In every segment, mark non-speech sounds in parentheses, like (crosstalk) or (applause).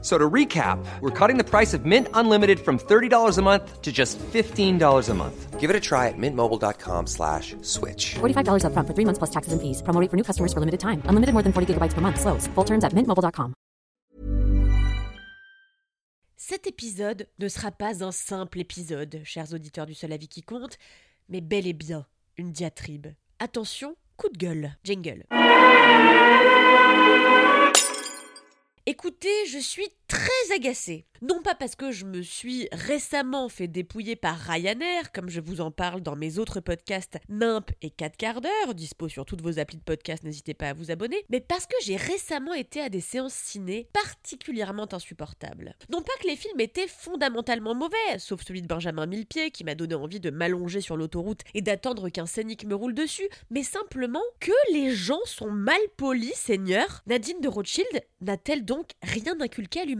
So to recap, we're cutting the price of Mint Unlimited from $30 a month to just $15 a month. Give it a try at mintmobile.com slash switch. $45 upfront for three months plus taxes and fees. Promo rate for new customers for limited time. Unlimited more than 40 gigabytes per month. Slows. Full terms at mintmobile.com. Cet épisode ne sera pas un simple épisode, chers auditeurs du seul avis qui compte, mais bel et bien une diatribe. Attention, coup de gueule. Jingle. Écoutez, je suis très agacée. Non pas parce que je me suis récemment fait dépouiller par Ryanair, comme je vous en parle dans mes autres podcasts Nimp et 4 quarts d'heure, dispo sur toutes vos applis de podcast, n'hésitez pas à vous abonner, mais parce que j'ai récemment été à des séances ciné particulièrement insupportables. Non pas que les films étaient fondamentalement mauvais, sauf celui de Benjamin Millepied qui m'a donné envie de m'allonger sur l'autoroute et d'attendre qu'un scénic me roule dessus, mais simplement que les gens sont mal polis, seigneur. Nadine de Rothschild n'a-t-elle donc rien inculqué à l'humanité?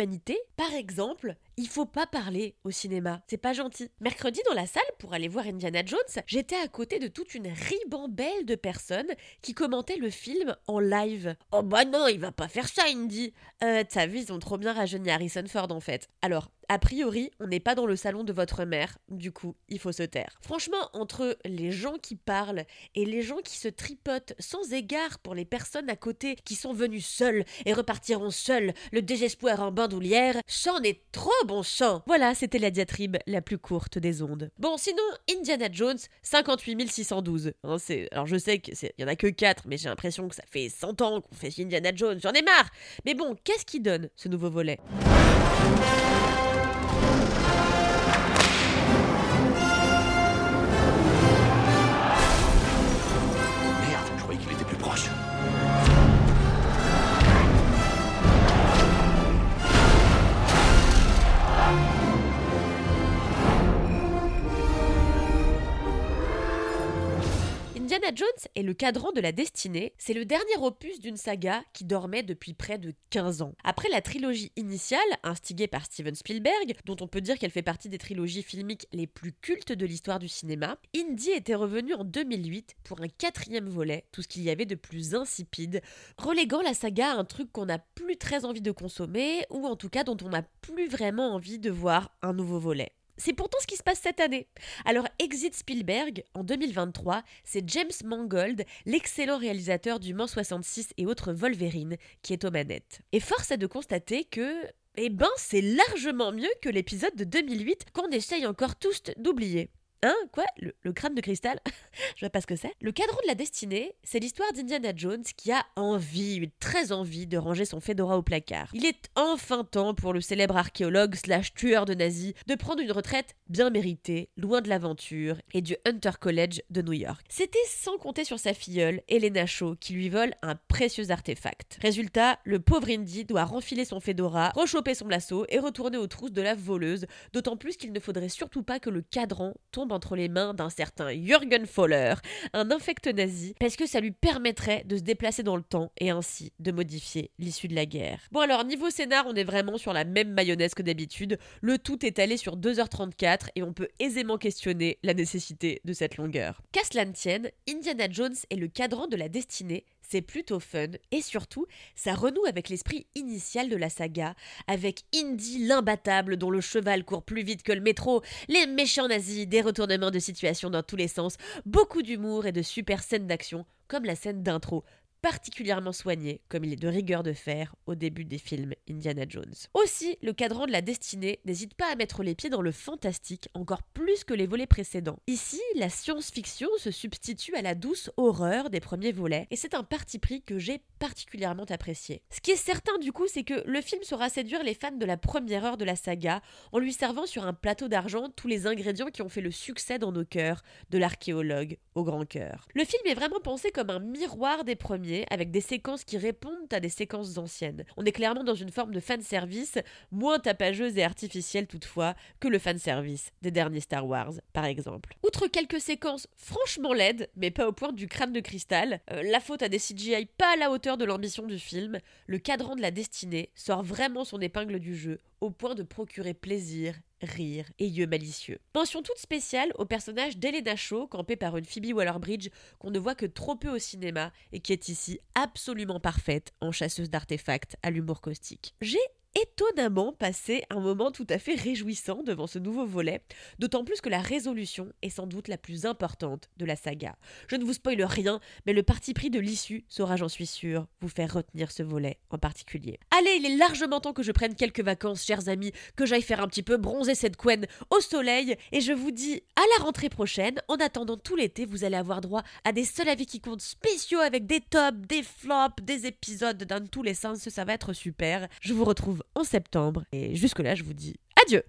Par exemple, il faut pas parler au cinéma, c'est pas gentil. Mercredi dans la salle pour aller voir Indiana Jones, j'étais à côté de toute une ribambelle de personnes qui commentaient le film en live. Oh bah non, il va pas faire ça, Indy. Euh, t'as vu, ils ont trop bien rajeuni Harrison Ford en fait. Alors, a priori, on n'est pas dans le salon de votre mère, du coup, il faut se taire. Franchement, entre les gens qui parlent et les gens qui se tripotent sans égard pour les personnes à côté qui sont venues seules et repartiront seules, le désespoir en bandoulière, c'en est trop bon sang. Voilà, c'était la diatribe la plus courte des ondes. Bon, sinon, Indiana Jones, 58 612. Hein. Alors je sais qu'il y en a que 4, mais j'ai l'impression que ça fait 100 ans qu'on fait Indiana Jones, j'en ai marre Mais bon, qu'est-ce qui donne ce nouveau volet? Indiana Jones est le cadran de la destinée, c'est le dernier opus d'une saga qui dormait depuis près de 15 ans. Après la trilogie initiale, instigée par Steven Spielberg, dont on peut dire qu'elle fait partie des trilogies filmiques les plus cultes de l'histoire du cinéma, Indy était revenu en 2008 pour un quatrième volet, tout ce qu'il y avait de plus insipide, reléguant la saga à un truc qu'on n'a plus très envie de consommer, ou en tout cas dont on n'a plus vraiment envie de voir un nouveau volet. C'est pourtant ce qui se passe cette année. Alors, Exit Spielberg, en 2023, c'est James Mangold, l'excellent réalisateur du Mans 66 et autres Wolverine, qui est aux manettes. Et force est de constater que eh ben, c'est largement mieux que l'épisode de 2008 qu'on essaye encore tous d'oublier. Hein Quoi? Le, crâne de cristal? (laughs) Je vois pas ce que c'est. Le cadran de la destinée, c'est l'histoire d'Indiana Jones qui a envie, très envie, de ranger son fedora au placard. Il est enfin temps pour le célèbre archéologue slash tueur de nazis de prendre une retraite bien méritée, loin de l'aventure et du Hunter College de New York. C'était sans compter sur sa filleule, Elena Shaw, qui lui vole un précieux artefact. Résultat, le pauvre Indy doit renfiler son fedora, rechoper son lasso et retourner aux trousses de la voleuse, d'autant plus qu'il ne faudrait surtout pas que le cadran tombe entre les mains d'un certain Jürgen Foller, un infecte nazi, parce que ça lui permettrait de se déplacer dans le temps et ainsi de modifier l'issue de la guerre. Bon alors, niveau scénar, on est vraiment sur la même mayonnaise que d'habitude, le tout est allé sur 2h34 et on peut aisément questionner la nécessité de cette longueur. Qu'à cela ne tienne, Indiana Jones est le cadran de la destinée c'est plutôt fun. Et surtout, ça renoue avec l'esprit initial de la saga, avec Indy l'imbattable dont le cheval court plus vite que le métro, les méchants nazis, des retournements de situation dans tous les sens, beaucoup d'humour et de super scènes d'action, comme la scène d'intro particulièrement soigné, comme il est de rigueur de faire au début des films Indiana Jones. Aussi, le cadran de la destinée n'hésite pas à mettre les pieds dans le fantastique encore plus que les volets précédents. Ici, la science-fiction se substitue à la douce horreur des premiers volets, et c'est un parti pris que j'ai particulièrement apprécié. Ce qui est certain du coup, c'est que le film saura séduire les fans de la première heure de la saga en lui servant sur un plateau d'argent tous les ingrédients qui ont fait le succès dans nos cœurs, de l'archéologue au grand cœur. Le film est vraiment pensé comme un miroir des premiers, avec des séquences qui répondent à des séquences anciennes. On est clairement dans une forme de fanservice, moins tapageuse et artificielle toutefois que le fanservice des derniers Star Wars, par exemple. Outre quelques séquences franchement laides, mais pas au point du crâne de cristal, euh, la faute à des CGI pas à la hauteur de l'ambition du film, le cadran de la destinée sort vraiment son épingle du jeu au point de procurer plaisir, rire et yeux malicieux. Mention toute spéciale au personnage d'Elena Shaw, campé par une Phoebe Waller-Bridge qu'on ne voit que trop peu au cinéma et qui est ici absolument parfaite en chasseuse d'artefacts à l'humour caustique. J'ai étonnamment passé un moment tout à fait réjouissant devant ce nouveau volet, d'autant plus que la résolution est sans doute la plus importante de la saga. Je ne vous spoile rien, mais le parti pris de l'issue saura, j'en suis sûr, vous faire retenir ce volet en particulier. Allez, il est largement temps que je prenne quelques vacances, chers amis, que j'aille faire un petit peu bronzer cette couenne au soleil, et je vous dis à la rentrée prochaine. En attendant tout l'été, vous allez avoir droit à des seuls avis qui comptent spéciaux avec des tops, des flops, des épisodes dans tous les sens, ça va être super. Je vous en septembre. Et jusque-là, je vous dis adieu